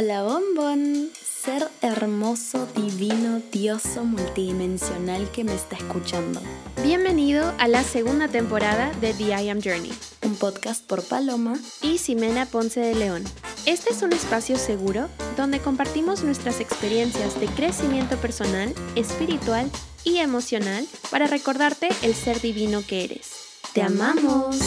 Hola bombón, ser hermoso, divino, dioso, multidimensional que me está escuchando. Bienvenido a la segunda temporada de The I Am Journey, un podcast por Paloma y Ximena Ponce de León. Este es un espacio seguro donde compartimos nuestras experiencias de crecimiento personal, espiritual y emocional para recordarte el ser divino que eres. ¡Te amamos!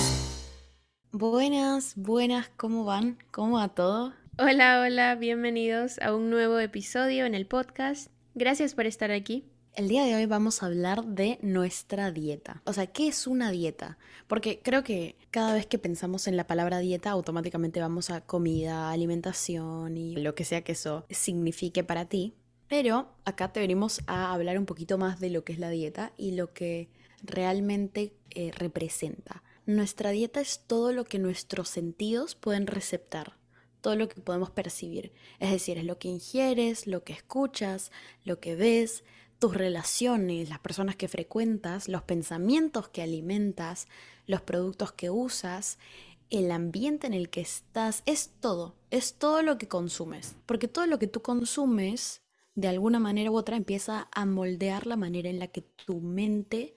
Buenas, buenas, ¿cómo van? ¿Cómo va todo? Hola, hola, bienvenidos a un nuevo episodio en el podcast. Gracias por estar aquí. El día de hoy vamos a hablar de nuestra dieta. O sea, ¿qué es una dieta? Porque creo que cada vez que pensamos en la palabra dieta, automáticamente vamos a comida, alimentación y lo que sea que eso signifique para ti. Pero acá te venimos a hablar un poquito más de lo que es la dieta y lo que realmente eh, representa. Nuestra dieta es todo lo que nuestros sentidos pueden receptar todo lo que podemos percibir. Es decir, es lo que ingieres, lo que escuchas, lo que ves, tus relaciones, las personas que frecuentas, los pensamientos que alimentas, los productos que usas, el ambiente en el que estás, es todo, es todo lo que consumes. Porque todo lo que tú consumes, de alguna manera u otra, empieza a moldear la manera en la que tu mente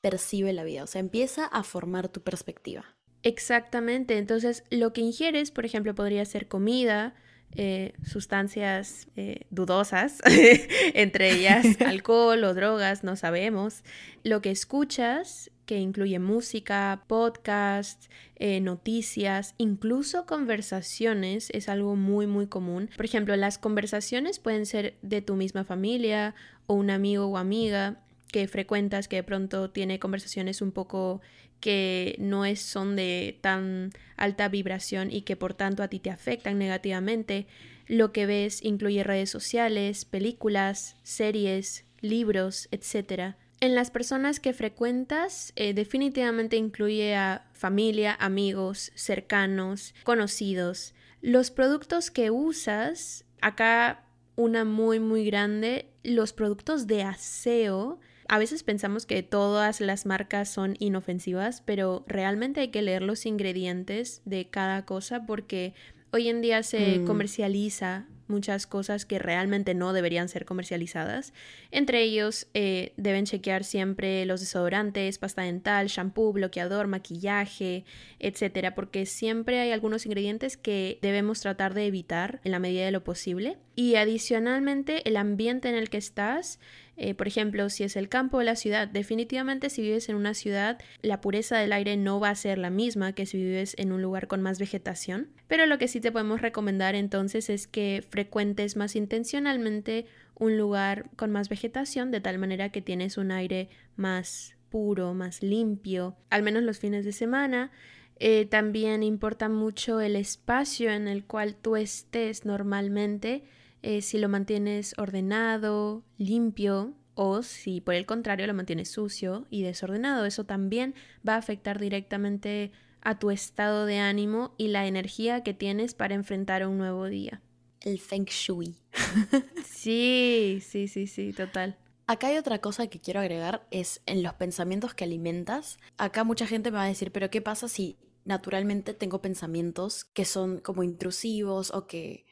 percibe la vida, o sea, empieza a formar tu perspectiva. Exactamente, entonces lo que ingieres, por ejemplo, podría ser comida, eh, sustancias eh, dudosas, entre ellas alcohol o drogas, no sabemos. Lo que escuchas, que incluye música, podcast, eh, noticias, incluso conversaciones, es algo muy, muy común. Por ejemplo, las conversaciones pueden ser de tu misma familia o un amigo o amiga que frecuentas que de pronto tiene conversaciones un poco que no es, son de tan alta vibración y que por tanto a ti te afectan negativamente. Lo que ves incluye redes sociales, películas, series, libros, etc. En las personas que frecuentas eh, definitivamente incluye a familia, amigos, cercanos, conocidos. Los productos que usas, acá una muy muy grande, los productos de aseo a veces pensamos que todas las marcas son inofensivas, pero realmente hay que leer los ingredientes de cada cosa porque hoy en día se mm. comercializa muchas cosas que realmente no deberían ser comercializadas. Entre ellos eh, deben chequear siempre los desodorantes, pasta dental, shampoo, bloqueador, maquillaje, etcétera, porque siempre hay algunos ingredientes que debemos tratar de evitar en la medida de lo posible. Y adicionalmente el ambiente en el que estás eh, por ejemplo, si es el campo o la ciudad, definitivamente si vives en una ciudad, la pureza del aire no va a ser la misma que si vives en un lugar con más vegetación. Pero lo que sí te podemos recomendar entonces es que frecuentes más intencionalmente un lugar con más vegetación, de tal manera que tienes un aire más puro, más limpio, al menos los fines de semana. Eh, también importa mucho el espacio en el cual tú estés normalmente eh, si lo mantienes ordenado, limpio o si por el contrario lo mantienes sucio y desordenado. Eso también va a afectar directamente a tu estado de ánimo y la energía que tienes para enfrentar un nuevo día. El feng shui. sí, sí, sí, sí, total. Acá hay otra cosa que quiero agregar, es en los pensamientos que alimentas. Acá mucha gente me va a decir, pero ¿qué pasa si naturalmente tengo pensamientos que son como intrusivos o que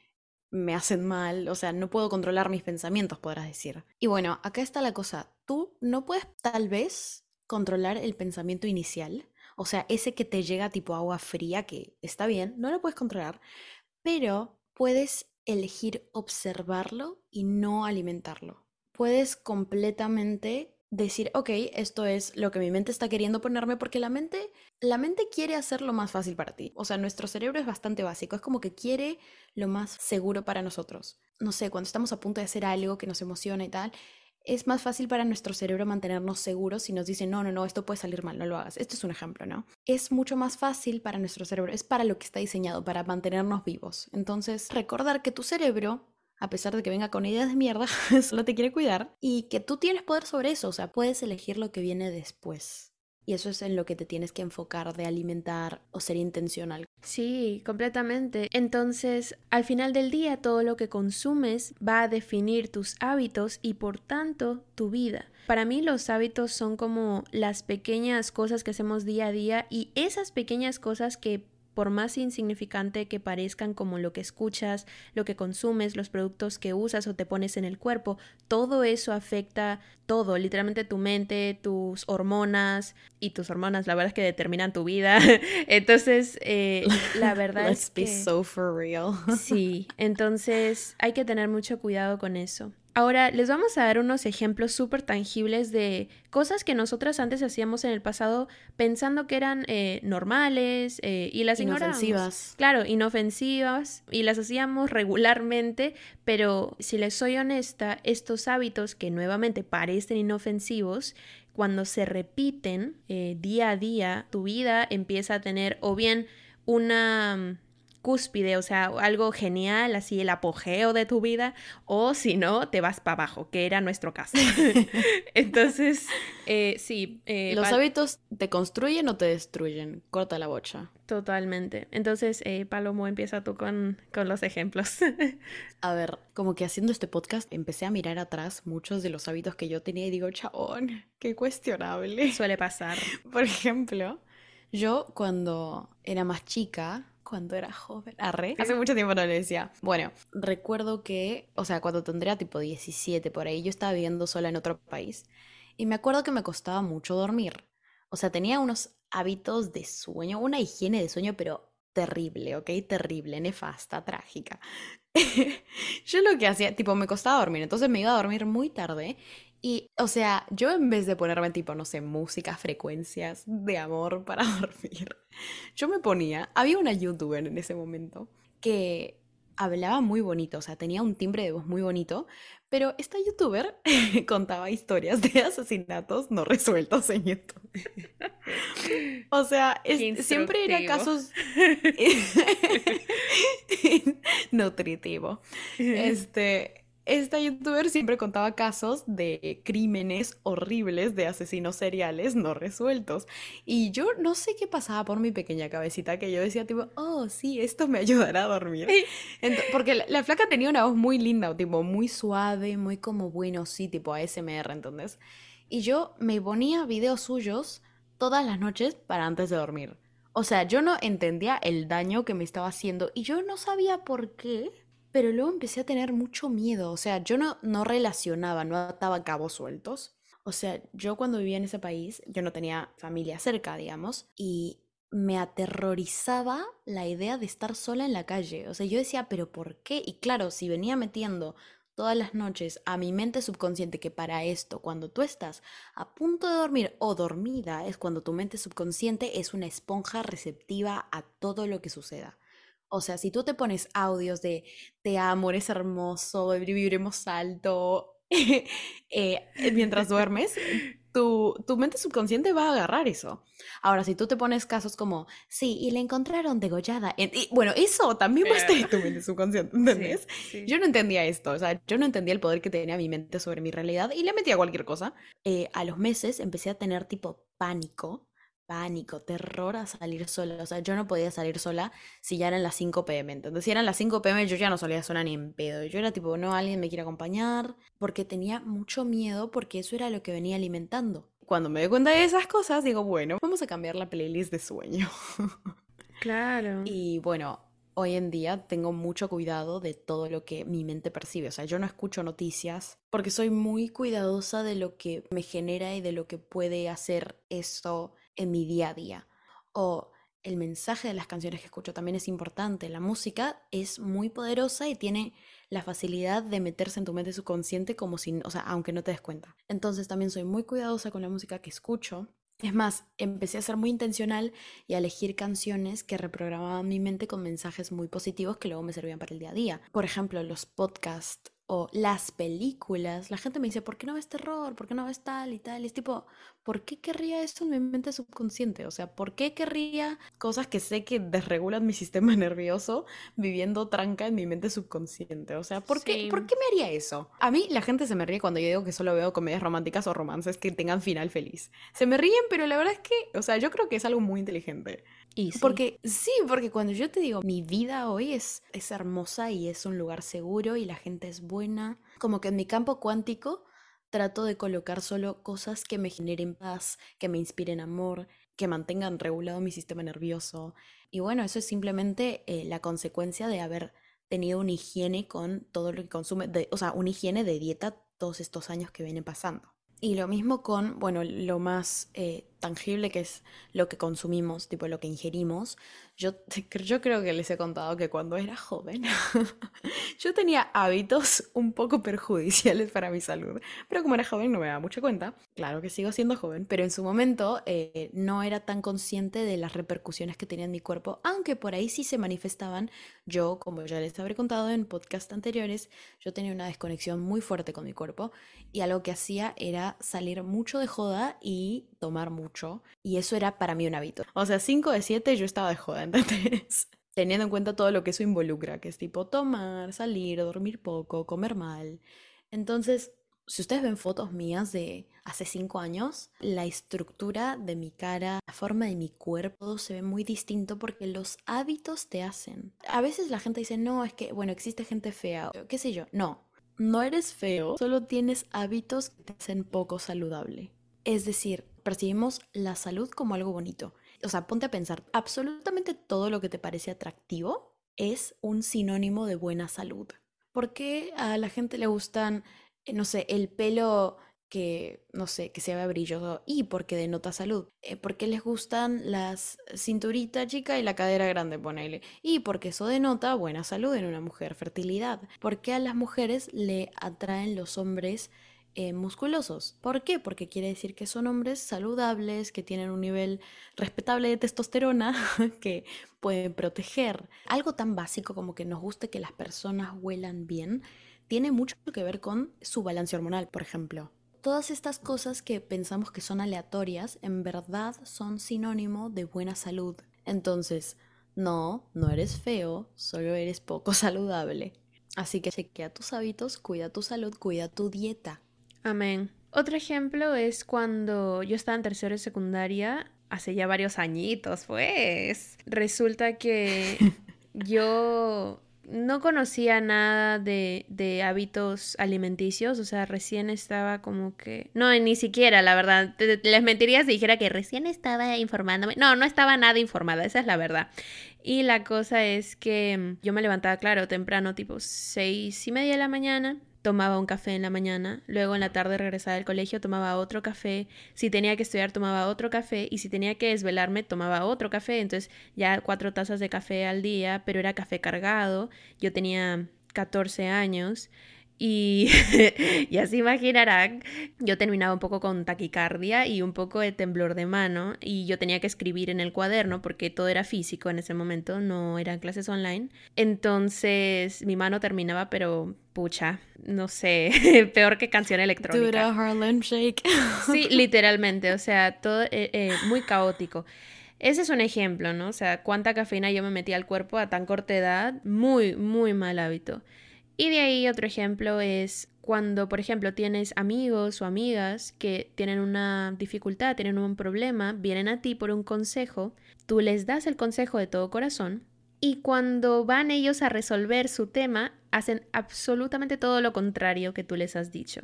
me hacen mal, o sea, no puedo controlar mis pensamientos, podrás decir. Y bueno, acá está la cosa, tú no puedes tal vez controlar el pensamiento inicial, o sea, ese que te llega tipo agua fría, que está bien, no lo puedes controlar, pero puedes elegir observarlo y no alimentarlo. Puedes completamente decir, ok, esto es lo que mi mente está queriendo ponerme porque la mente, la mente quiere hacerlo más fácil para ti. O sea, nuestro cerebro es bastante básico, es como que quiere lo más seguro para nosotros. No sé, cuando estamos a punto de hacer algo que nos emociona y tal, es más fácil para nuestro cerebro mantenernos seguros si nos dice, no, no, no, esto puede salir mal, no lo hagas. Esto es un ejemplo, ¿no? Es mucho más fácil para nuestro cerebro, es para lo que está diseñado, para mantenernos vivos. Entonces, recordar que tu cerebro a pesar de que venga con ideas de mierda, solo te quiere cuidar y que tú tienes poder sobre eso, o sea, puedes elegir lo que viene después. Y eso es en lo que te tienes que enfocar de alimentar o ser intencional. Sí, completamente. Entonces, al final del día, todo lo que consumes va a definir tus hábitos y por tanto tu vida. Para mí los hábitos son como las pequeñas cosas que hacemos día a día y esas pequeñas cosas que por más insignificante que parezcan como lo que escuchas, lo que consumes, los productos que usas o te pones en el cuerpo, todo eso afecta todo, literalmente tu mente, tus hormonas y tus hormonas, la verdad es que determinan tu vida. entonces, eh, la verdad es que... so for real. sí, entonces hay que tener mucho cuidado con eso. Ahora les vamos a dar unos ejemplos súper tangibles de cosas que nosotras antes hacíamos en el pasado pensando que eran eh, normales eh, y las inofensivas. Claro, inofensivas y las hacíamos regularmente, pero si les soy honesta, estos hábitos que nuevamente parecen inofensivos, cuando se repiten eh, día a día, tu vida empieza a tener o bien una cúspide, o sea, algo genial, así el apogeo de tu vida, o si no, te vas para abajo, que era nuestro caso. Entonces, eh, sí. Eh, Los hábitos te construyen o te destruyen. Corta la bocha. Totalmente. Entonces, eh, Palomo, empieza tú con, con los ejemplos. a ver, como que haciendo este podcast empecé a mirar atrás muchos de los hábitos que yo tenía y digo, chabón, qué cuestionable. Suele pasar. Por ejemplo, yo cuando era más chica, cuando era joven. Arre. Hace mucho tiempo no le decía. Bueno, recuerdo que, o sea, cuando tendría tipo 17 por ahí, yo estaba viviendo sola en otro país. Y me acuerdo que me costaba mucho dormir. O sea, tenía unos hábitos de sueño, una higiene de sueño, pero terrible, ¿ok? Terrible, nefasta, trágica. yo lo que hacía, tipo, me costaba dormir, entonces me iba a dormir muy tarde y, o sea, yo en vez de ponerme tipo, no sé, música, frecuencias de amor para dormir, yo me ponía, había una youtuber en ese momento que hablaba muy bonito, o sea, tenía un timbre de voz muy bonito, pero esta youtuber contaba historias de asesinatos no resueltos en YouTube. o sea, siempre era casos nutritivo. Este, esta youtuber siempre contaba casos de crímenes horribles de asesinos seriales no resueltos. Y yo no sé qué pasaba por mi pequeña cabecita que yo decía tipo, oh, sí, esto me ayudará a dormir. porque la, flaca tenía una voz muy linda, tipo muy suave, muy como bueno, sí, tipo ASMR, ¿entendés? Y yo me ponía videos suyos todas las noches para antes de dormir. O sea, yo no entendía el daño que me estaba haciendo y yo no sabía por qué pero luego empecé a tener mucho miedo, o sea, yo no, no relacionaba, no ataba cabos sueltos. O sea, yo cuando vivía en ese país, yo no tenía familia cerca, digamos, y me aterrorizaba la idea de estar sola en la calle. O sea, yo decía, pero ¿por qué? Y claro, si venía metiendo todas las noches a mi mente subconsciente que para esto, cuando tú estás a punto de dormir o dormida, es cuando tu mente subconsciente es una esponja receptiva a todo lo que suceda. O sea, si tú te pones audios de te amo, eres hermoso, viviremos alto, eh, mientras duermes, tu, tu, mente subconsciente va a agarrar eso. Ahora, si tú te pones casos como, sí, y le encontraron degollada. y, bueno, eso también va a estar en tu mente subconsciente, ¿entendés? Yo no entendía esto, o sea, yo no entendía el poder que tenía mi mente sobre mi realidad y le metía cualquier cosa. Eh, a los meses empecé a tener tipo pánico pánico, terror a salir sola. O sea, yo no podía salir sola si ya eran las 5 pm. Entonces, si eran las 5 pm, yo ya no salía sola ni en pedo. Yo era tipo, no, alguien me quiere acompañar. Porque tenía mucho miedo porque eso era lo que venía alimentando. Cuando me doy cuenta de esas cosas, digo, bueno, vamos a cambiar la playlist de sueño. Claro. Y bueno, hoy en día tengo mucho cuidado de todo lo que mi mente percibe. O sea, yo no escucho noticias porque soy muy cuidadosa de lo que me genera y de lo que puede hacer esto en mi día a día. O el mensaje de las canciones que escucho también es importante. La música es muy poderosa y tiene la facilidad de meterse en tu mente subconsciente como si, o sea, aunque no te des cuenta. Entonces también soy muy cuidadosa con la música que escucho. Es más, empecé a ser muy intencional y a elegir canciones que reprogramaban mi mente con mensajes muy positivos que luego me servían para el día a día. Por ejemplo, los podcasts o las películas, la gente me dice, ¿por qué no ves terror? ¿Por qué no ves tal y tal? Y es tipo, ¿por qué querría esto en mi mente subconsciente? O sea, ¿por qué querría cosas que sé que desregulan mi sistema nervioso viviendo tranca en mi mente subconsciente? O sea, ¿por, qué, ¿por qué me haría eso? A mí la gente se me ríe cuando yo digo que solo veo comedias románticas o romances que tengan final feliz. Se me ríen, pero la verdad es que, o sea, yo creo que es algo muy inteligente. Porque sí, porque cuando yo te digo, mi vida hoy es, es hermosa y es un lugar seguro y la gente es buena, como que en mi campo cuántico trato de colocar solo cosas que me generen paz, que me inspiren amor, que mantengan regulado mi sistema nervioso. Y bueno, eso es simplemente eh, la consecuencia de haber tenido una higiene con todo lo que consume, o sea, una higiene de dieta todos estos años que vienen pasando. Y lo mismo con, bueno, lo más eh, tangible que es lo que consumimos, tipo lo que ingerimos. Yo, yo creo que les he contado que cuando era joven yo tenía hábitos un poco perjudiciales para mi salud. Pero como era joven no me daba mucha cuenta. Claro que sigo siendo joven, pero en su momento eh, no era tan consciente de las repercusiones que tenía en mi cuerpo, aunque por ahí sí se manifestaban. Yo, como ya les habré contado en podcast anteriores, yo tenía una desconexión muy fuerte con mi cuerpo y algo que hacía era salir mucho de joda y tomar mucho. Y eso era para mí un hábito. O sea, 5 de 7 yo estaba de joda, ¿entendés? Teniendo en cuenta todo lo que eso involucra, que es tipo tomar, salir, dormir poco, comer mal. Entonces, si ustedes ven fotos mías de hace 5 años, la estructura de mi cara, la forma de mi cuerpo se ve muy distinto porque los hábitos te hacen. A veces la gente dice, no, es que, bueno, existe gente fea, qué sé yo. No, no eres feo, solo tienes hábitos que te hacen poco saludable. Es decir, percibimos la salud como algo bonito. O sea, ponte a pensar, absolutamente todo lo que te parece atractivo es un sinónimo de buena salud. ¿Por qué a la gente le gustan, eh, no sé, el pelo que, no sé, que se vea brilloso y porque denota salud. Eh, ¿Por qué les gustan las cinturita chica y la cadera grande, ponele. Y porque eso denota buena salud en una mujer, fertilidad. ¿Por qué a las mujeres le atraen los hombres eh, musculosos. ¿Por qué? Porque quiere decir que son hombres saludables, que tienen un nivel respetable de testosterona, que pueden proteger. Algo tan básico como que nos guste que las personas huelan bien, tiene mucho que ver con su balance hormonal, por ejemplo. Todas estas cosas que pensamos que son aleatorias, en verdad son sinónimo de buena salud. Entonces, no, no eres feo, solo eres poco saludable. Así que chequea tus hábitos, cuida tu salud, cuida tu dieta. Amén. Otro ejemplo es cuando yo estaba en tercero de secundaria, hace ya varios añitos, pues. Resulta que yo no conocía nada de, de, hábitos alimenticios, o sea, recién estaba como que... No, ni siquiera, la verdad. les mentiría si dijera que recién estaba informándome. No, no estaba nada informada, esa es la verdad. Y la cosa es que yo me levantaba, claro, temprano, tipo seis y media de la mañana, tomaba un café en la mañana, luego en la tarde regresaba del colegio, tomaba otro café, si tenía que estudiar tomaba otro café y si tenía que desvelarme tomaba otro café, entonces ya cuatro tazas de café al día, pero era café cargado, yo tenía 14 años y ya se imaginarán, yo terminaba un poco con taquicardia y un poco de temblor de mano y yo tenía que escribir en el cuaderno porque todo era físico en ese momento, no eran clases online. Entonces mi mano terminaba pero pucha, no sé, peor que canción electrónica. Harlem Shake. sí, literalmente, o sea, todo eh, eh, muy caótico. Ese es un ejemplo, ¿no? O sea, cuánta cafeína yo me metía al cuerpo a tan corta edad, muy, muy mal hábito. Y de ahí otro ejemplo es cuando, por ejemplo, tienes amigos o amigas que tienen una dificultad, tienen un problema, vienen a ti por un consejo, tú les das el consejo de todo corazón y cuando van ellos a resolver su tema, hacen absolutamente todo lo contrario que tú les has dicho.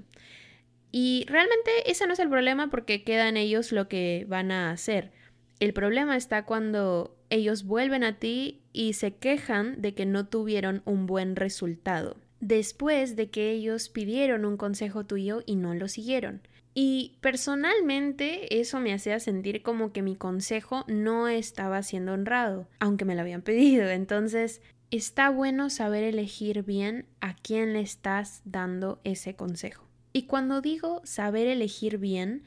Y realmente ese no es el problema porque queda ellos lo que van a hacer. El problema está cuando ellos vuelven a ti y se quejan de que no tuvieron un buen resultado, después de que ellos pidieron un consejo tuyo y no lo siguieron. Y personalmente eso me hacía sentir como que mi consejo no estaba siendo honrado, aunque me lo habían pedido. Entonces, está bueno saber elegir bien a quién le estás dando ese consejo. Y cuando digo saber elegir bien,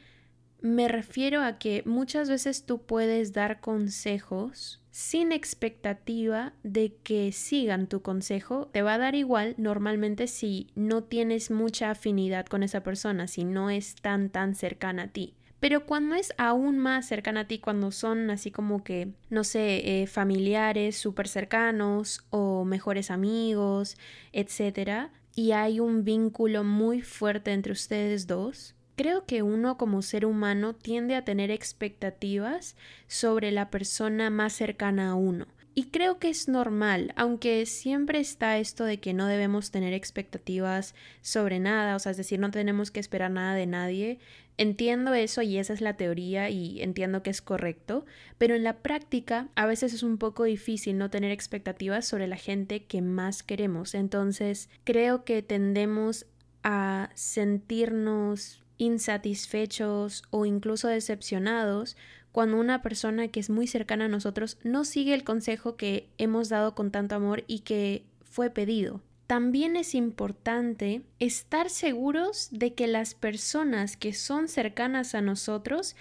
me refiero a que muchas veces tú puedes dar consejos sin expectativa de que sigan tu consejo. Te va a dar igual normalmente si no tienes mucha afinidad con esa persona, si no es tan tan cercana a ti. Pero cuando es aún más cercana a ti, cuando son así como que, no sé, eh, familiares súper cercanos o mejores amigos, etc., y hay un vínculo muy fuerte entre ustedes dos, Creo que uno como ser humano tiende a tener expectativas sobre la persona más cercana a uno. Y creo que es normal, aunque siempre está esto de que no debemos tener expectativas sobre nada, o sea, es decir, no tenemos que esperar nada de nadie. Entiendo eso y esa es la teoría y entiendo que es correcto, pero en la práctica a veces es un poco difícil no tener expectativas sobre la gente que más queremos. Entonces, creo que tendemos a sentirnos insatisfechos o incluso decepcionados cuando una persona que es muy cercana a nosotros no sigue el consejo que hemos dado con tanto amor y que fue pedido. También es importante estar seguros de que las personas que son cercanas a nosotros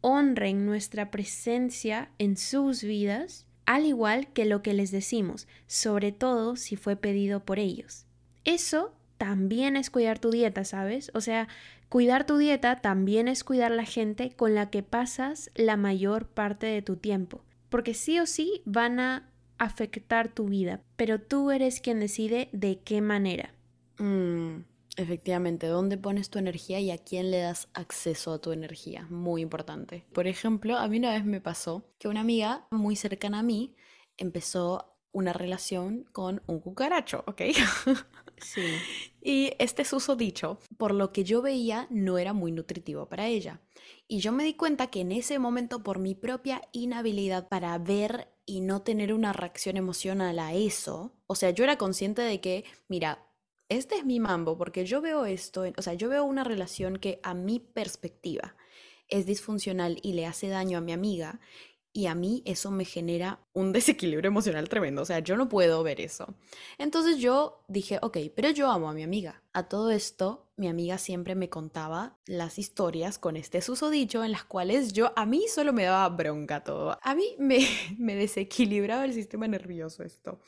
honren nuestra presencia en sus vidas, al igual que lo que les decimos, sobre todo si fue pedido por ellos. Eso también es cuidar tu dieta, ¿sabes? O sea, Cuidar tu dieta también es cuidar la gente con la que pasas la mayor parte de tu tiempo, porque sí o sí van a afectar tu vida, pero tú eres quien decide de qué manera. Mm, efectivamente, ¿dónde pones tu energía y a quién le das acceso a tu energía? Muy importante. Por ejemplo, a mí una vez me pasó que una amiga muy cercana a mí empezó una relación con un cucaracho, ¿ok? Sí. Y este dicho, por lo que yo veía, no era muy nutritivo para ella. Y yo me di cuenta que en ese momento, por mi propia inhabilidad para ver y no tener una reacción emocional a eso, o sea, yo era consciente de que, mira, este es mi mambo, porque yo veo esto, o sea, yo veo una relación que a mi perspectiva es disfuncional y le hace daño a mi amiga y a mí eso me genera un desequilibrio emocional tremendo, o sea, yo no puedo ver eso. Entonces yo dije, ok, pero yo amo a mi amiga. A todo esto, mi amiga siempre me contaba las historias con este susodicho en las cuales yo, a mí solo me daba bronca todo. A mí me, me desequilibraba el sistema nervioso esto.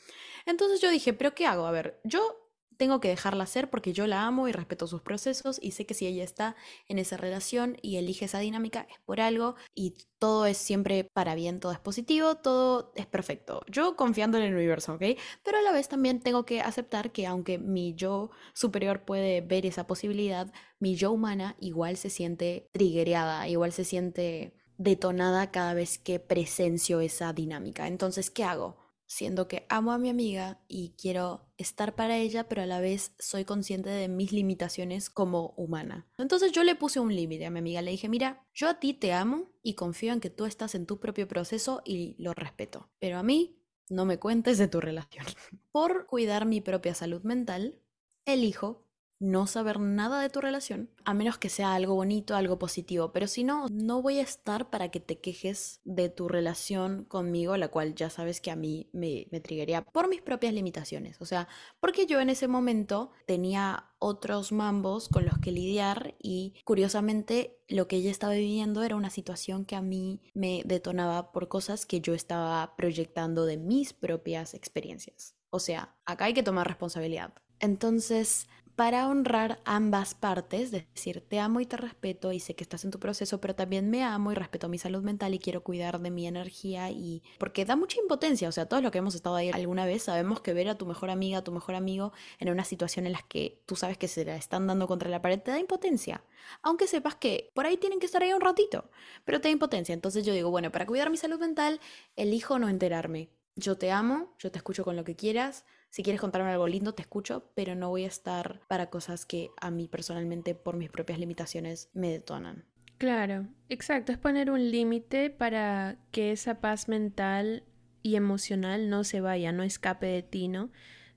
Entonces yo dije, pero ¿qué hago? A ver, yo tengo que dejarla ser porque yo la amo y respeto sus procesos y sé que si ella está en esa relación y elige esa dinámica es por algo y todo es siempre para bien, todo es positivo, todo es perfecto. Yo confiando en el universo, ¿ok? Pero a la vez también tengo que aceptar que aunque mi yo superior puede ver esa posibilidad, mi yo humana igual se siente triggereada, igual se siente detonada cada vez que presencio esa dinámica. Entonces, ¿qué hago? Siendo que amo a mi amiga y quiero estar para ella, pero a la vez soy consciente de mis limitaciones como humana. Entonces yo le puse un límite a mi amiga, le dije, mira, yo a ti te amo y confío en que tú estás en tu propio proceso y lo respeto, pero a mí no me cuentes de tu relación. Por cuidar mi propia salud mental, elijo no saber nada de tu relación, a menos que sea algo bonito, algo positivo. Pero si no, no voy a estar para que te quejes de tu relación conmigo, la cual ya sabes que a mí me, me triggería por mis propias limitaciones. O sea, porque yo en ese momento tenía otros mambos con los que lidiar y curiosamente lo que ella estaba viviendo era una situación que a mí me detonaba por cosas que yo estaba proyectando de mis propias experiencias. O sea, acá hay que tomar responsabilidad. Entonces, para honrar ambas partes, es decir, te amo y te respeto y sé que estás en tu proceso, pero también me amo y respeto mi salud mental y quiero cuidar de mi energía y porque da mucha impotencia, o sea, todos los que hemos estado ahí alguna vez sabemos que ver a tu mejor amiga, a tu mejor amigo en una situación en la que tú sabes que se la están dando contra la pared te da impotencia, aunque sepas que por ahí tienen que estar ahí un ratito, pero te da impotencia, entonces yo digo, bueno, para cuidar mi salud mental elijo no enterarme. Yo te amo, yo te escucho con lo que quieras, si quieres contarme algo lindo, te escucho, pero no voy a estar para cosas que a mí personalmente, por mis propias limitaciones, me detonan. Claro, exacto. Es poner un límite para que esa paz mental y emocional no se vaya, no escape de ti, ¿no?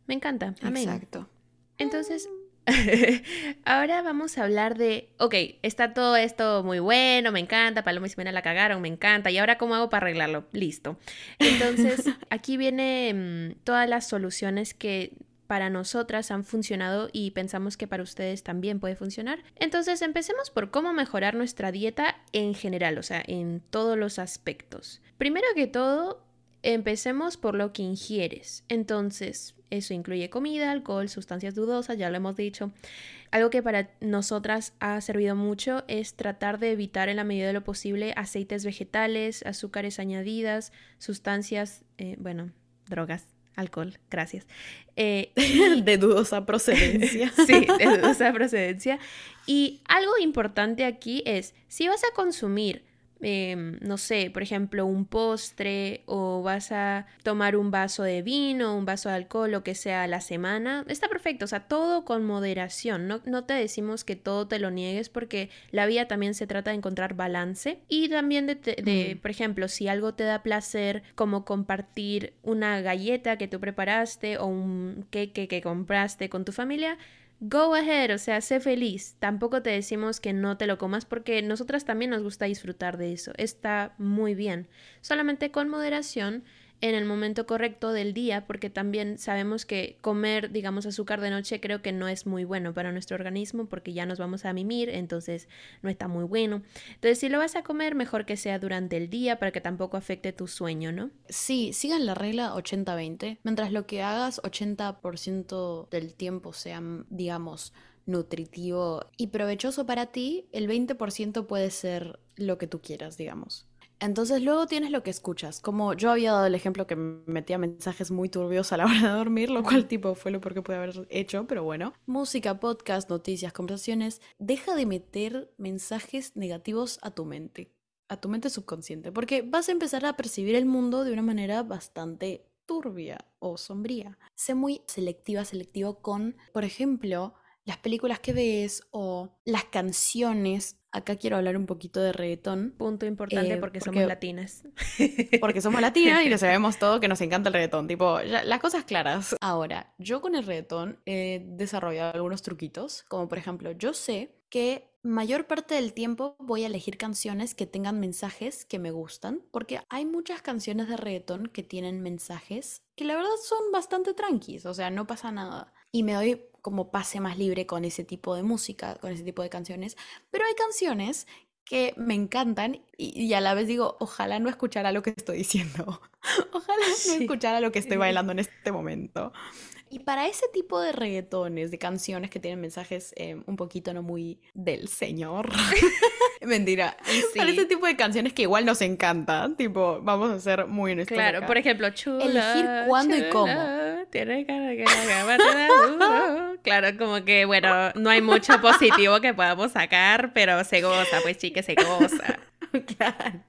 Me encanta. Amén. Exacto. Entonces, Ahora vamos a hablar de, ok, está todo esto muy bueno, me encanta, Paloma y Simena la cagaron, me encanta, y ahora cómo hago para arreglarlo, listo. Entonces, aquí vienen mm, todas las soluciones que para nosotras han funcionado y pensamos que para ustedes también puede funcionar. Entonces, empecemos por cómo mejorar nuestra dieta en general, o sea, en todos los aspectos. Primero que todo, empecemos por lo que ingieres. Entonces, eso incluye comida, alcohol, sustancias dudosas, ya lo hemos dicho. Algo que para nosotras ha servido mucho es tratar de evitar en la medida de lo posible aceites vegetales, azúcares añadidas, sustancias, eh, bueno, drogas, alcohol, gracias. Eh, de dudosa procedencia. sí, de dudosa procedencia. Y algo importante aquí es, si vas a consumir em, no sé, por ejemplo, un postre o vas a tomar un vaso de vino, un vaso de alcohol, lo que sea a la semana, está perfecto, o sea, todo con moderación, no, no te decimos que todo te lo niegues porque la vida también se trata de encontrar balance y también de, de mm. por ejemplo, si algo te da placer, como compartir una galleta que tú preparaste o un queque que compraste con tu familia, Go ahead, o sea, sé feliz. Tampoco te decimos que no te lo comas porque nosotras también nos gusta disfrutar de eso. Está muy bien. Solamente con moderación en el momento correcto del día, porque también sabemos que comer, digamos, azúcar de noche creo que no es muy bueno para nuestro organismo porque ya nos vamos a mimir, entonces no está muy bueno. Entonces, si lo vas a comer, mejor que sea durante el día para que tampoco afecte tu sueño, ¿no? Sí, sigan la regla 80-20. Mientras lo que hagas 80% del tiempo sea, digamos, nutritivo y provechoso para ti, el 20% puede ser lo que tú quieras, digamos. Entonces luego tienes lo que escuchas. Como yo había dado el ejemplo que metía mensajes muy turbios a la hora de dormir, lo cual tipo fue lo peor que pude haber hecho, pero bueno. Música, podcast, noticias, conversaciones. Deja de meter mensajes negativos a tu mente, a tu mente subconsciente, porque vas a empezar a percibir el mundo de una manera bastante turbia o sombría. Sé muy selectiva, selectivo con, por ejemplo, las películas que ves o las canciones Acá quiero hablar un poquito de reggaetón. Punto importante eh, porque, somos latinas. Porque somos latinas y lo sabemos todo que nos encanta el reggaetón. Tipo, las cosas claras. Ahora, yo con el reggaetón he desarrollado algunos truquitos. Como por ejemplo, yo sé que mayor parte del tiempo voy a elegir canciones que tengan mensajes que me gustan. Porque hay muchas canciones de reggaetón que tienen mensajes que la verdad son bastante tranquis. O sea, no pasa nada. Y me doy como pase más libre con ese tipo de música, con ese tipo de canciones. Pero hay canciones que me encantan y, a la vez digo, ojalá no escuchara lo que estoy diciendo. ojalá no escuchara lo que estoy bailando en este momento. Y para ese tipo de reggaetones, de canciones que tienen mensajes eh, un poquito no muy del señor. Mentira. Para ese tipo de canciones que igual nos encantan, tipo, vamos a ser muy honestos. Claro, por ejemplo, chula. Elegir cuándo y cómo. Tiene cara que Claro, como que, bueno, no hay mucho positivo que podamos sacar, pero se goza, pues chique, se goza. Claro.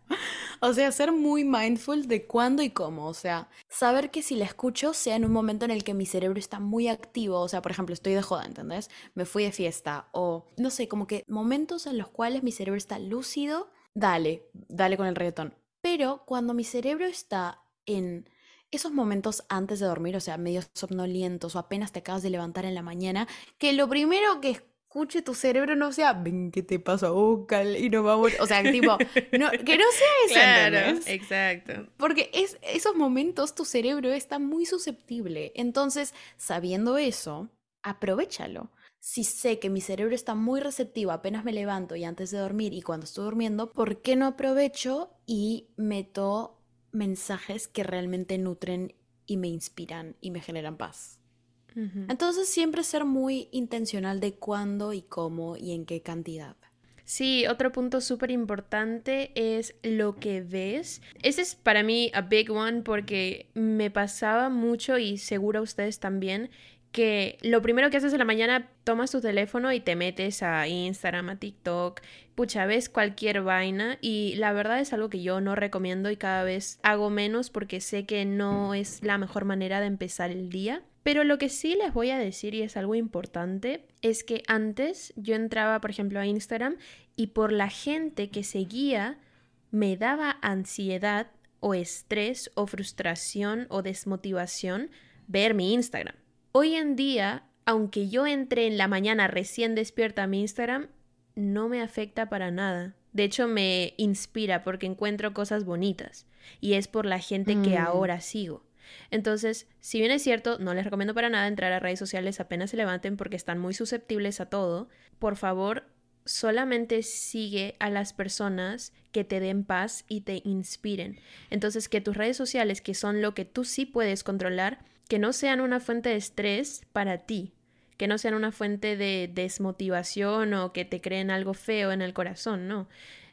O sea, ser muy mindful de cuándo y cómo. O sea, saber que si la escucho sea en un momento en el que mi cerebro está muy activo. O sea, por ejemplo, estoy de joda, ¿entendés? Me fui de fiesta. O, no sé, como que momentos en los cuales mi cerebro está lúcido, dale, dale con el reggaetón. Pero cuando mi cerebro está en esos momentos antes de dormir, o sea, medio somnolientos o apenas te acabas de levantar en la mañana, que lo primero que escuche tu cerebro no sea, ven, ¿qué te pasa, vocal? Y no vamos, o sea, tipo, que no sea eso, claro, exacto. Porque es, esos momentos tu cerebro está muy susceptible. Entonces, sabiendo eso, aprovechalo. Si sé que mi cerebro está muy receptivo apenas me levanto y antes de dormir y cuando estoy durmiendo, ¿por qué no aprovecho y meto mensajes que realmente nutren y me inspiran y me generan paz. Entonces siempre ser muy intencional de cuándo y cómo y en qué cantidad. Sí, otro punto súper importante es lo que ves. Ese es para mí a big one porque me pasaba mucho y seguro a ustedes también que lo primero que haces en la mañana, tomas tu teléfono y te metes a Instagram, a TikTok, pucha, ves cualquier vaina y la verdad es algo que yo no recomiendo y cada vez hago menos porque sé que no es la mejor manera de empezar el día. Pero lo que sí les voy a decir y es algo importante es que antes yo entraba, por ejemplo, a Instagram y por la gente que seguía me daba ansiedad o estrés o frustración o desmotivación ver mi Instagram. Hoy en día, aunque yo entre en la mañana recién despierta a mi Instagram, no me afecta para nada. De hecho, me inspira porque encuentro cosas bonitas. Y es por la gente que mm. ahora sigo. Entonces, si bien es cierto, no les recomiendo para nada entrar a redes sociales apenas se levanten porque están muy susceptibles a todo, por favor, solamente sigue a las personas que te den paz y te inspiren. Entonces, que tus redes sociales, que son lo que tú sí puedes controlar, que no sean una fuente de estrés para ti, que no sean una fuente de desmotivación o que te creen algo feo en el corazón, no.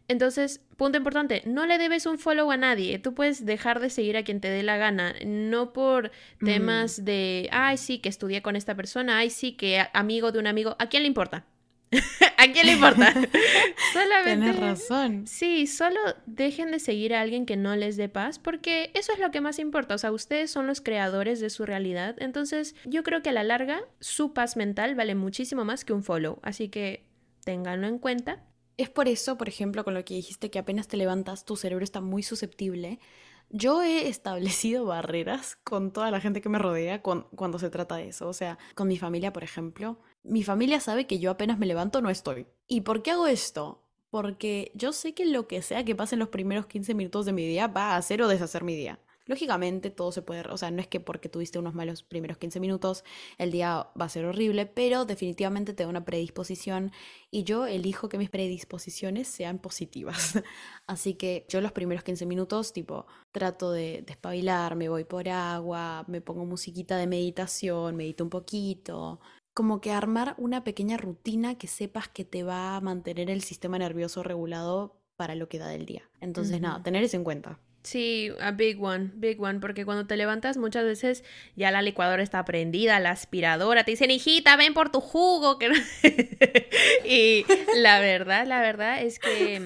Entonces, punto importante, no le debes un follow a nadie. Tú puedes dejar de seguir a quien te dé la gana, no por temas de, ay, sí, que estudié con esta persona, ay, sí, que amigo de un amigo. ¿A quién le importa? ¿A quién le importa? Solamente. Tienes razón. Sí, solo dejen de seguir a alguien que no les dé paz, porque eso es lo que más importa. O sea, ustedes son los creadores de su realidad. Entonces, yo creo que a la larga, su paz mental vale muchísimo más que un follow. Así que ténganlo en cuenta. Es por eso, por ejemplo, con lo que dijiste que apenas te levantas, tu cerebro está muy susceptible. Yo he establecido barreras con toda la gente que me rodea cuando se trata de eso. O sea, con mi familia, por ejemplo mi familia sabe que yo apenas me levanto no estoy. ¿Y por qué hago esto? Porque yo sé que lo que sea que pase en los primeros 15 minutos de mi día va a hacer o deshacer mi día. Lógicamente todo se puede, o sea, no es que porque tuviste unos malos primeros 15 minutos el día va a ser horrible, pero definitivamente te da una predisposición y yo elijo que mis predisposiciones sean positivas. Así que yo los primeros 15 minutos tipo trato de despabilar, me voy por agua, me pongo musiquita de meditación, medito un poquito, como que armar una pequeña rutina que sepas que te va a mantener el sistema nervioso regulado para lo que da del día. Entonces, nada, tener eso en cuenta. Sí, a big one, big one, porque cuando te levantas muchas veces ya la licuadora está prendida, la aspiradora, te dicen, hijita, ven por tu jugo. y la verdad, la verdad es que,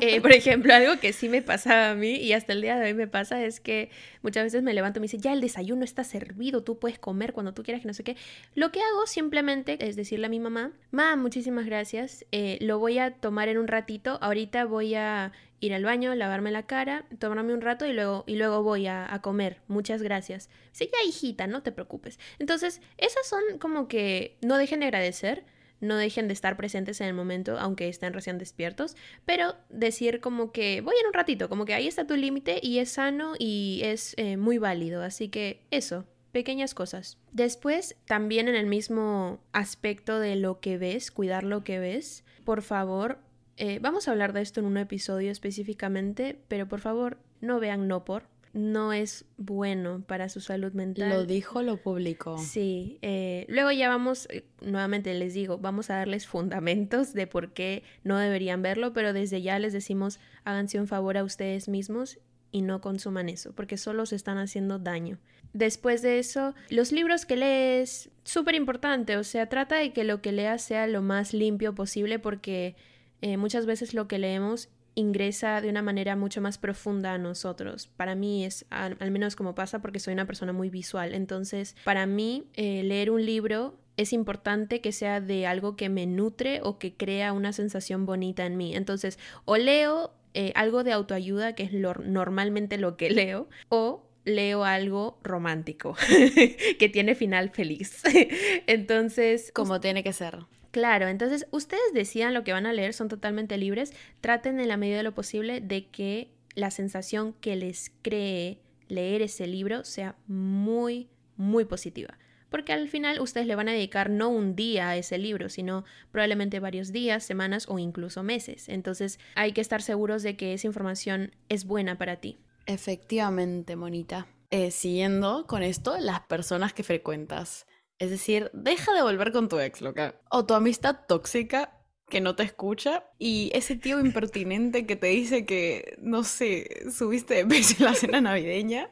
eh, por ejemplo, algo que sí me pasaba a mí y hasta el día de hoy me pasa es que muchas veces me levanto y me dice, ya el desayuno está servido, tú puedes comer cuando tú quieras, que no sé qué. Lo que hago simplemente es decirle a mi mamá, mamá, muchísimas gracias, eh, lo voy a tomar en un ratito, ahorita voy a ir al baño, lavarme la cara, tomarme un rato y luego, y luego voy a, comer. Muchas gracias. Sí, ya hijita, no te preocupes. Entonces, esas son como que no dejen de agradecer, no dejen de estar presentes en el momento, aunque estén recién despiertos, pero decir como que voy en un ratito, como que ahí está tu límite y es sano y es eh, muy válido. Así que eso, pequeñas cosas. Después, también en el mismo aspecto de lo que ves, cuidar lo que ves, por favor, eh, vamos a hablar de esto en un episodio específicamente, pero por favor no vean no por. No es bueno para su salud mental. Lo dijo, lo publicó. Sí. Eh, luego ya vamos, eh, nuevamente les digo, vamos a darles fundamentos de por qué no deberían verlo, pero desde ya les decimos, háganse un favor a ustedes mismos y no consuman eso, porque solo se están haciendo daño. Después de eso, los libros que lees, súper importante, o sea, trata de que lo que leas sea lo más limpio posible porque eh, muchas veces lo que leemos ingresa de una manera mucho más profunda a nosotros. Para mí es, al, menos como pasa, porque soy una persona muy visual. Entonces, para mí, eh, leer un libro es importante que sea de algo que me nutre o que crea una sensación bonita en mí. Entonces, o leo eh, algo de autoayuda, que es lo, normalmente lo que leo, o leo algo romántico, que tiene final feliz. Entonces... Como tiene que ser. Claro, entonces ustedes decían lo que van a leer, son totalmente libres. Traten en la medida de lo posible de que la sensación que les cree leer ese libro sea muy, muy positiva. Porque al final ustedes le van a dedicar no un día a ese libro, sino probablemente varios días, semanas o incluso meses. Entonces hay que estar seguros de que esa información es buena para ti. Efectivamente, Monita. Eh, siguiendo con esto, las personas que frecuentas. Es decir, deja de volver con tu ex, loca. O tu amistad tóxica que no te escucha y ese tío impertinente que te dice que, no sé, subiste de peso en la cena navideña.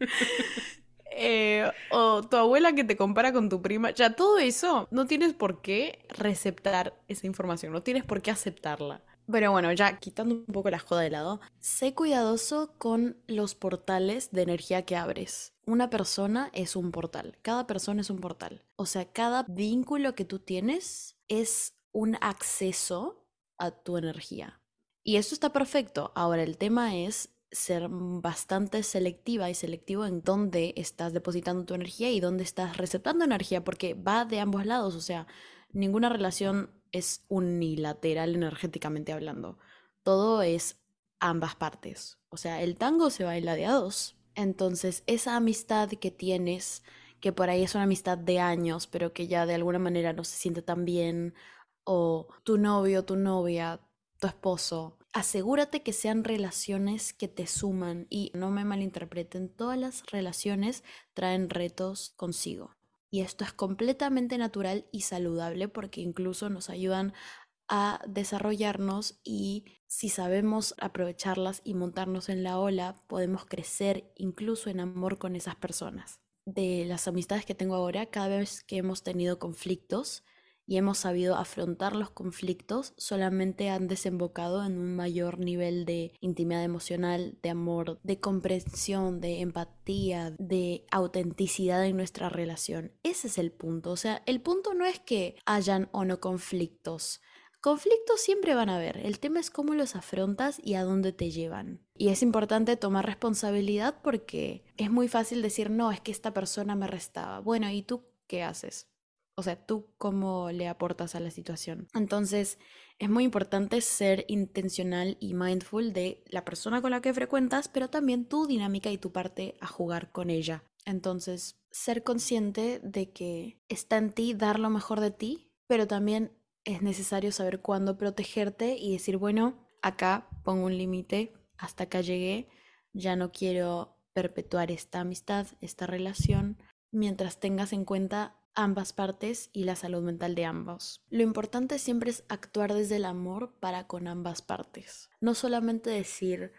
Eh, o tu abuela que te compara con tu prima. Ya todo eso, no tienes por qué receptar esa información, no tienes por qué aceptarla. Pero bueno, ya quitando un poco la joda de lado, sé cuidadoso con los portales de energía que abres. Una persona es un portal, cada persona es un portal. O sea, cada vínculo que tú tienes es un acceso a tu energía. Y eso está perfecto. Ahora el tema es ser bastante selectiva y selectivo en dónde estás depositando tu energía y dónde estás receptando energía, porque va de ambos lados. O sea, ninguna relación es unilateral energéticamente hablando. Todo es ambas partes. O sea, el tango se baila de a dos. Entonces, esa amistad que tienes, que por ahí es una amistad de años, pero que ya de alguna manera no se siente tan bien, o tu novio, tu novia, tu esposo, asegúrate que sean relaciones que te suman y no me malinterpreten, todas las relaciones traen retos consigo. Y esto es completamente natural y saludable porque incluso nos ayudan a desarrollarnos y si sabemos aprovecharlas y montarnos en la ola, podemos crecer incluso en amor con esas personas. De las amistades que tengo ahora, cada vez que hemos tenido conflictos y hemos sabido afrontar los conflictos, solamente han desembocado en un mayor nivel de intimidad emocional, de amor, de comprensión, de empatía, de autenticidad en nuestra relación. Ese es el punto. O sea, el punto no es que hayan o no conflictos. Conflictos siempre van a haber, el tema es cómo los afrontas y a dónde te llevan. Y es importante tomar responsabilidad porque es muy fácil decir, no, es que esta persona me restaba. Bueno, ¿y tú qué haces? O sea, tú cómo le aportas a la situación. Entonces, es muy importante ser intencional y mindful de la persona con la que frecuentas, pero también tu dinámica y tu parte a jugar con ella. Entonces, ser consciente de que está en ti dar lo mejor de ti, pero también es necesario saber cuándo protegerte y decir, bueno, acá pongo un límite, hasta acá llegué, ya no quiero perpetuar esta amistad, esta relación, mientras tengas en cuenta ambas partes y la salud mental de ambos. Lo importante siempre es actuar desde el amor para con ambas partes. No solamente decir,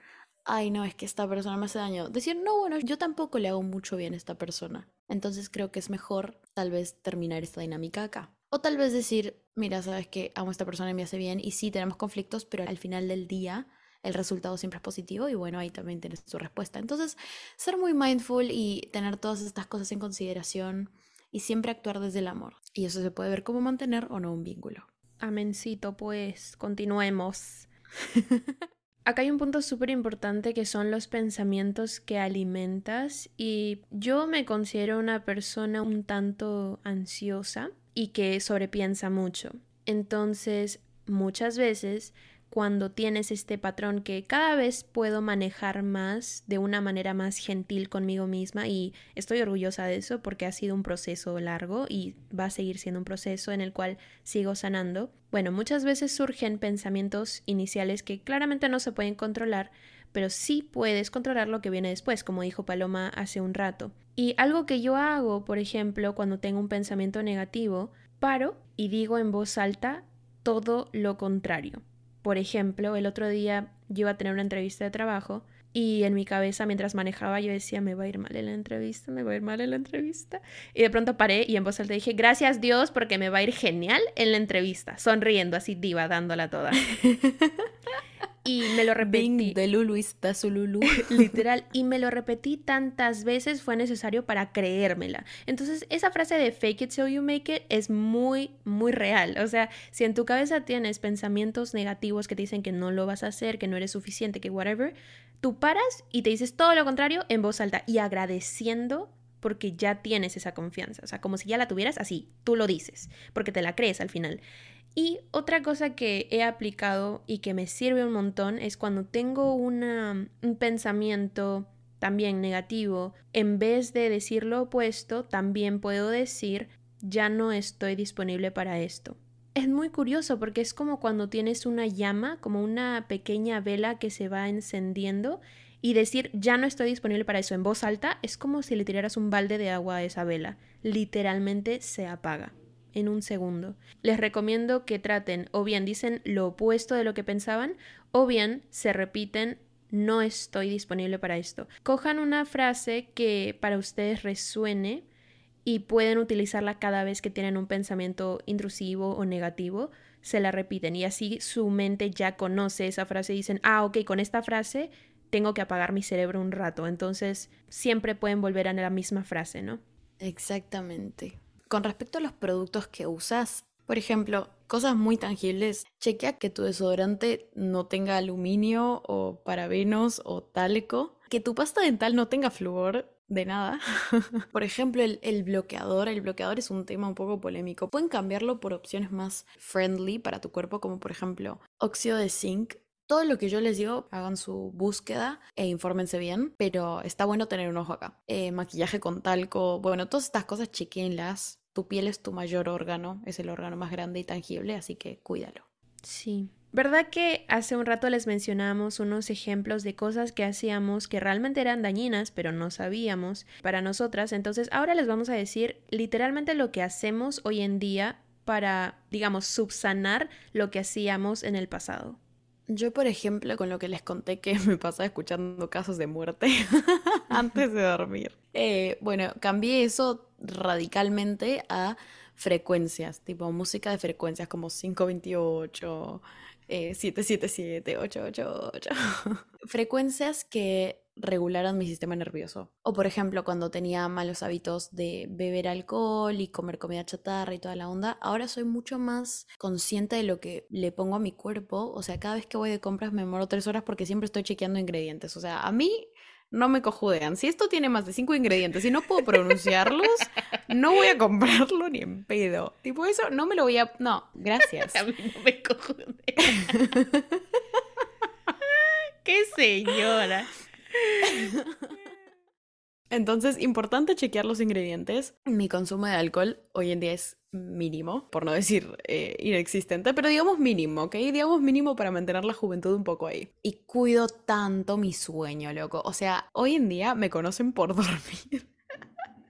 ay no, es que esta persona me hace daño. Decir, no, bueno, yo tampoco le hago mucho bien a esta persona. Entonces creo que es mejor tal vez terminar esta dinámica acá. O tal vez decir, mira, sabes que amo a esta persona y me hace bien y sí tenemos conflictos, pero al final del día el resultado siempre es positivo y bueno, ahí también tienes tu respuesta. Entonces, ser muy mindful y tener todas estas cosas en consideración y siempre actuar desde el amor. Y eso se puede ver como mantener o no un vínculo. Amencito, pues, continuemos. Acá hay un punto súper importante que son los pensamientos que alimentas y yo me considero una persona un tanto ansiosa y que sobrepiensa mucho. Entonces, muchas veces cuando tienes este patrón que cada vez puedo manejar más de una manera más gentil conmigo misma y estoy orgullosa de eso porque ha sido un proceso largo y va a seguir siendo un proceso en el cual sigo sanando. Bueno, muchas veces surgen pensamientos iniciales que claramente no se pueden controlar, pero sí puedes controlar lo que viene después, como dijo Paloma hace un rato. Y algo que yo hago, por ejemplo, cuando tengo un pensamiento negativo, paro y digo en voz alta todo lo contrario. Por ejemplo, el otro día yo iba a tener una entrevista de trabajo y en mi cabeza mientras manejaba yo decía, me va a ir mal en la entrevista, me va a ir mal en la entrevista. Y de pronto paré y en voz alta dije, gracias Dios porque me va a ir genial en la entrevista, sonriendo así diva, dándola toda. Y me lo repetí. de Lulu está su Lulu. Literal. Y me lo repetí tantas veces fue necesario para creérmela. Entonces, esa frase de fake it so you make it es muy, muy real. O sea, si en tu cabeza tienes pensamientos negativos que te dicen que no lo vas a hacer, que no eres suficiente, que whatever, tú paras y te dices todo lo contrario en voz alta y agradeciendo porque ya tienes esa confianza. O sea, como si ya la tuvieras así, tú lo dices, porque te la crees al final. Y otra cosa que he aplicado y que me sirve un montón es cuando tengo un pensamiento también negativo, en vez de decir lo opuesto, también puedo decir ya no estoy disponible para esto. Es muy curioso porque es como cuando tienes una llama, como una pequeña vela que se va encendiendo y decir ya no estoy disponible para eso en voz alta es como si le tiraras un balde de agua a esa vela. Literalmente se apaga en un segundo. Les recomiendo que traten o bien dicen lo opuesto de lo que pensaban o bien se repiten no estoy disponible para esto. Cojan una frase que para ustedes resuene y pueden utilizarla cada vez que tienen un pensamiento intrusivo o negativo, se la repiten y así su mente ya conoce esa frase y dicen, ah, ok, con esta frase tengo que apagar mi cerebro un rato, entonces siempre pueden volver a la misma frase, ¿no? Exactamente. Con respecto a los productos que usas, por ejemplo, cosas muy tangibles, chequea que tu desodorante no tenga aluminio o parabenos o talco, que tu pasta dental no tenga flúor, de nada. por ejemplo, el, bloqueador. El bloqueador es un tema un poco polémico. Pueden cambiarlo por opciones más friendly para tu cuerpo, como por ejemplo óxido de zinc todo lo que yo les digo, hagan su búsqueda e infórmense bien, pero está bueno tener un ojo acá. Eh, maquillaje con talco, bueno, todas estas cosas chequenlas. Tu piel es tu mayor órgano, es el órgano más grande y tangible, así que cuídalo. Sí. ¿Verdad que hace un rato les mencionamos unos ejemplos de cosas que hacíamos que realmente eran dañinas, pero no sabíamos para nosotras? Entonces ahora les vamos a decir literalmente lo que hacemos hoy en día para, digamos, subsanar lo que hacíamos en el pasado. Yo, por ejemplo, con lo que les conté que me pasaba escuchando casos de muerte antes de dormir. Eh, bueno, cambié eso radicalmente a frecuencias, tipo música de frecuencias como 528, 777, 888. frecuencias que regularan mi sistema nervioso. O por ejemplo, cuando tenía malos hábitos de beber alcohol y comer comida chatarra y toda la onda, ahora soy mucho más consciente de lo que le pongo a mi cuerpo. O sea, cada vez que voy de compras me demoro tres horas porque siempre estoy chequeando ingredientes. O sea, a mí no me cojudean. Si esto tiene más de cinco ingredientes y no puedo pronunciarlos, no voy a comprarlo ni en pedo. Tipo eso, no me lo voy a... No, gracias. A mí no me cojudean. ¡Qué señora! Entonces, importante chequear los ingredientes. Mi consumo de alcohol hoy en día es mínimo, por no decir eh, inexistente, pero digamos mínimo, ¿ok? Digamos mínimo para mantener la juventud un poco ahí. Y cuido tanto mi sueño, loco. O sea, hoy en día me conocen por dormir.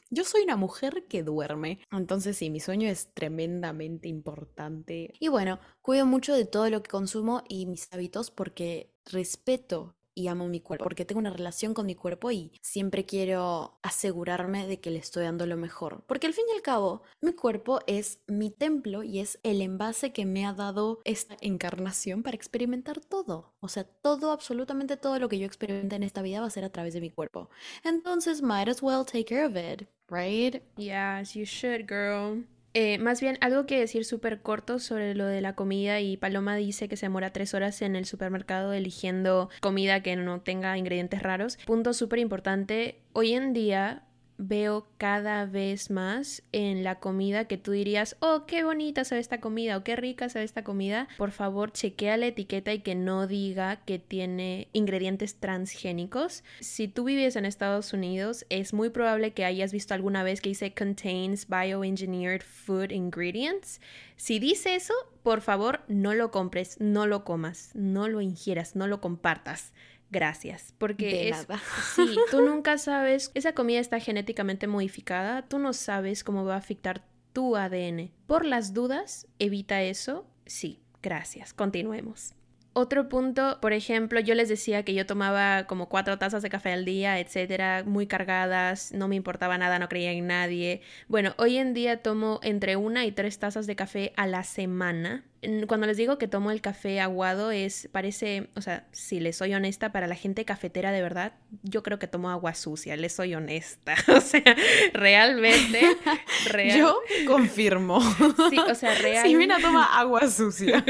Yo soy una mujer que duerme, entonces sí, mi sueño es tremendamente importante. Y bueno, cuido mucho de todo lo que consumo y mis hábitos porque respeto y amo mi cuerpo, porque tengo una relación con mi cuerpo y siempre quiero asegurarme de que le estoy dando lo mejor. Porque al fin y al cabo, mi cuerpo es mi templo y es el envase que me ha dado esta encarnación para experimentar todo. O sea, todo, absolutamente todo lo que yo experimente en esta vida va a ser a través de mi cuerpo. Entonces, might as well take care of it, right? Yes, you should, girl. Eh, más bien, algo que decir súper corto sobre lo de la comida y Paloma dice que se demora tres horas en el supermercado eligiendo comida que no tenga ingredientes raros. Punto súper importante, hoy en día veo cada vez más en la comida que tú dirías, oh, qué bonita sabe esta comida o qué rica sabe esta comida, por favor chequea la etiqueta y que no diga que tiene ingredientes transgénicos. Si tú vives en Estados Unidos, es muy probable que hayas visto alguna vez que dice contains bioengineered food ingredients. Si dice eso, por favor, no lo compres, no lo comas, no lo ingieras, no lo compartas gracias. Porque es. Sí, tú nunca sabes. Esa comida está genéticamente modificada. Tú no sabes cómo va a afectar tu ADN. Por las dudas, evita eso. Sí, gracias. Continuemos. Otro punto, por ejemplo, yo les decía que yo tomaba como cuatro tazas de café al día, etcétera, muy cargadas, no me importaba nada, no creía en nadie. Bueno, hoy en día tomo entre una y tres tazas de café a la semana cuando les digo que tomo el café aguado es, parece, o sea, si les soy honesta, para la gente cafetera de verdad, yo creo que tomo agua sucia, les soy honesta. O sea, realmente... Yo confirmo. Sí, o sea, realmente... Silvina toma agua sucia.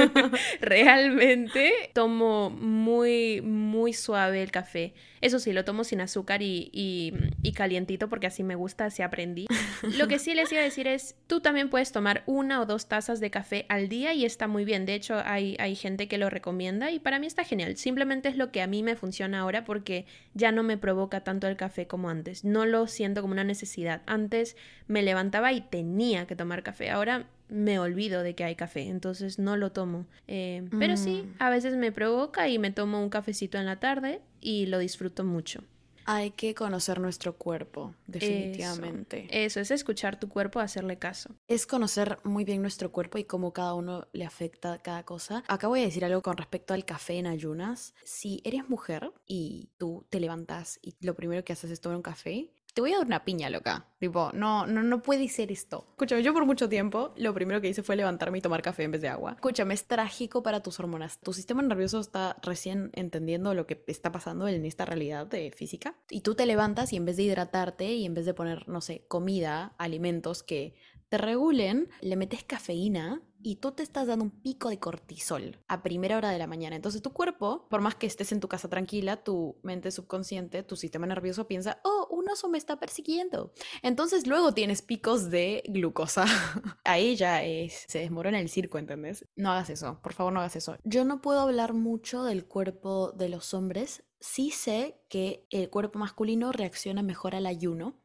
realmente tomo muy, muy suave el café. Eso sí, lo tomo sin azúcar y, y, calientito porque así me gusta, así aprendí. Lo que sí les iba a decir es, tú también puedes tomar una o dos tazas de café al día y está muy bien. De hecho, hay, hay gente que lo recomienda y para mí está genial. Simplemente es lo que a mí me funciona ahora porque ya no me provoca tanto el café como antes. No lo siento como una necesidad. Antes me levantaba y tenía que tomar café. Ahora me olvido de que hay café, entonces no lo tomo. Eh, pero sí, mm. a veces me provoca y me tomo un cafecito en la tarde y lo disfruto mucho. Hay que conocer nuestro cuerpo, definitivamente. Eso, es escuchar tu cuerpo, hacerle caso. Es conocer muy bien nuestro cuerpo y cómo cada uno le afecta cada cosa. Acá voy a decir algo con respecto al café en ayunas. Si eres mujer y tú te levantas y lo primero que haces es tomar un café, te voy a dar una piña, loca. Tipo, no, no, no puede ser esto. Escúchame, yo por mucho tiempo lo primero que hice fue levantarme y tomar café en vez de agua. Escúchame, es trágico para tus hormonas. Tu sistema nervioso está recién entendiendo lo que está pasando en esta realidad de física. Y tú te levantas y en vez de hidratarte y en vez de poner, no sé, comida, alimentos que te regulen, le metes cafeína y tú te estás dando un pico de cortisol a primera hora de la mañana. Entonces tu cuerpo, por más que estés en tu casa tranquila, tu mente subconsciente, tu sistema nervioso piensa, oh, un oso me está persiguiendo. Entonces luego tienes picos de glucosa. Ahí ya se desmorona el circo, ¿entendés? No hagas eso, por favor no hagas eso. Yo no puedo hablar mucho del cuerpo de los hombres. Sí sé que el cuerpo masculino reacciona mejor al ayuno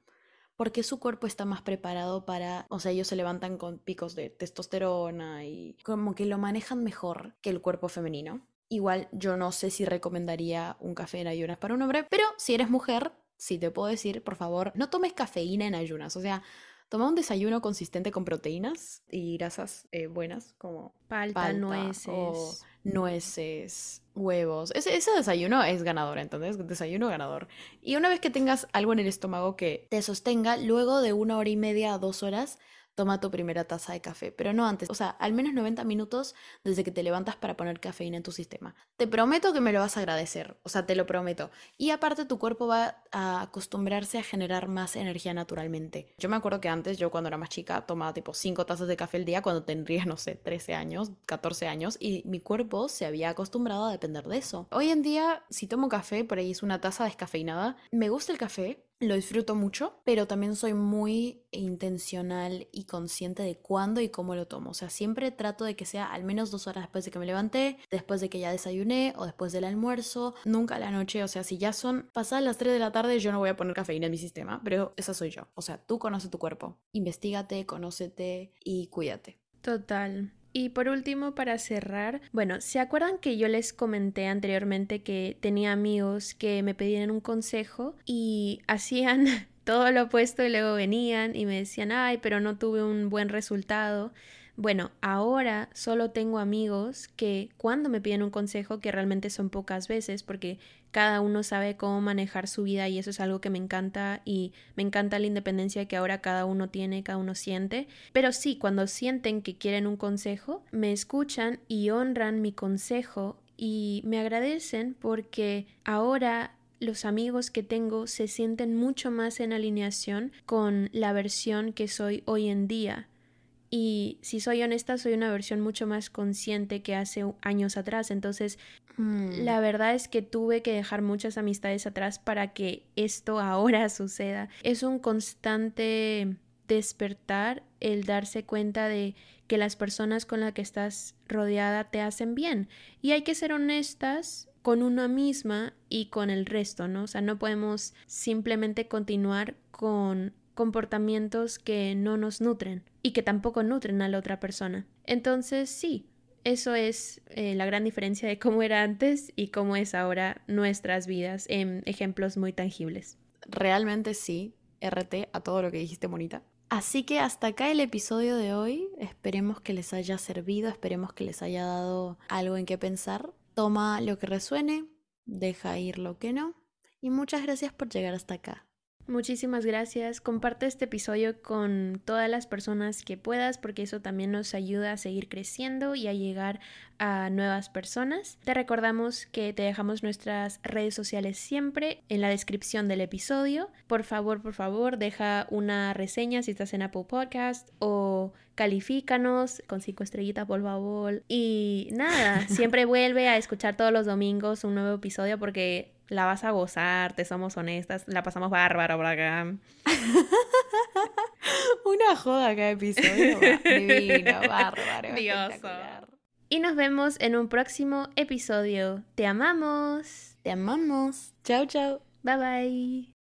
porque su cuerpo está más preparado para, o sea, ellos se levantan con picos de testosterona y como que lo manejan mejor que el cuerpo femenino. Igual yo no sé si recomendaría un café en ayunas para un hombre, pero si eres mujer, sí te puedo decir, por favor, no tomes cafeína en ayunas, o sea, toma un desayuno consistente con proteínas y grasas eh, buenas como palta, palta nueces. o nueces, huevos. Ese, ese desayuno es ganador, entonces, desayuno ganador. Y una vez que tengas algo en el estómago que te sostenga, luego de una hora y media a dos horas, toma tu primera taza de café, pero no antes, o sea, al menos 90 minutos desde que te levantas para poner cafeína en tu sistema. Te prometo que me lo vas a agradecer, o sea, te lo prometo. Y aparte tu cuerpo va a acostumbrarse a generar más energía naturalmente. Yo me acuerdo que antes, yo cuando era más chica, tomaba tipo 5 tazas de café al día cuando tendría, no sé, 13 años, 14 años, y mi cuerpo se había acostumbrado a depender de eso. Hoy en día, si tomo café, por ahí es una taza descafeinada, me gusta el café, lo disfruto mucho, pero también soy muy intencional y consciente de cuándo y cómo lo tomo. O sea, siempre trato de que sea al menos dos horas después de que me levanté, después de que ya desayuné o después del almuerzo, nunca a la noche. O sea, si ya son pasadas las 3 de la tarde, yo no voy a poner cafeína en mi sistema, pero esa soy yo. O sea, tú conoces tu cuerpo, investigate, conócete y cuídate. Total. Y por último, para cerrar, bueno, ¿se acuerdan que yo les comenté anteriormente que tenía amigos que me pedían un consejo y hacían todo lo opuesto y luego venían y me decían, ay, pero no tuve un buen resultado? Bueno, ahora solo tengo amigos que cuando me piden un consejo, que realmente son pocas veces, porque cada uno sabe cómo manejar su vida y eso es algo que me encanta y me encanta la independencia que ahora cada uno tiene, cada uno siente. Pero sí, cuando sienten que quieren un consejo, me escuchan y honran mi consejo y me agradecen porque ahora los amigos que tengo se sienten mucho más en alineación con la versión que soy hoy en día. Y si soy honesta, soy una versión mucho más consciente que hace años atrás. Entonces, Mm. la verdad es que tuve que dejar muchas amistades atrás para que esto ahora suceda. Es un constante despertar el darse cuenta de que las personas con las que estás rodeada te hacen bien. Y hay que ser honestas con una misma y con el resto, ¿no? O sea, no podemos simplemente continuar con comportamientos que no nos nutren y que tampoco nutren a la otra persona. Entonces, sí, eso es eh, la gran diferencia de cómo era antes y cómo es ahora nuestras vidas en ejemplos muy tangibles. Realmente sí, RT a todo lo que dijiste, bonita. Así que hasta acá el episodio de hoy. Esperemos que les haya servido, esperemos que les haya dado algo en qué pensar. Toma lo que resuene, deja ir lo que no. Y muchas gracias por llegar hasta acá. Muchísimas gracias. Comparte este episodio con todas las personas que puedas porque eso también nos ayuda a seguir creciendo y a llegar a nuevas personas. Te recordamos que te dejamos nuestras redes sociales siempre en la descripción del episodio. Por favor, por favor, deja una reseña si estás en Apple Podcast o califícanos con cinco estrellitas, por favor. Y nada, siempre vuelve a escuchar todos los domingos un nuevo episodio porque la vas a gozar, te somos honestas, la pasamos bárbaro por acá. Una joda cada episodio. Divino, bárbaro. Dioso. Y nos vemos en un próximo episodio. Te amamos. Te amamos. Chao, chao. Bye bye.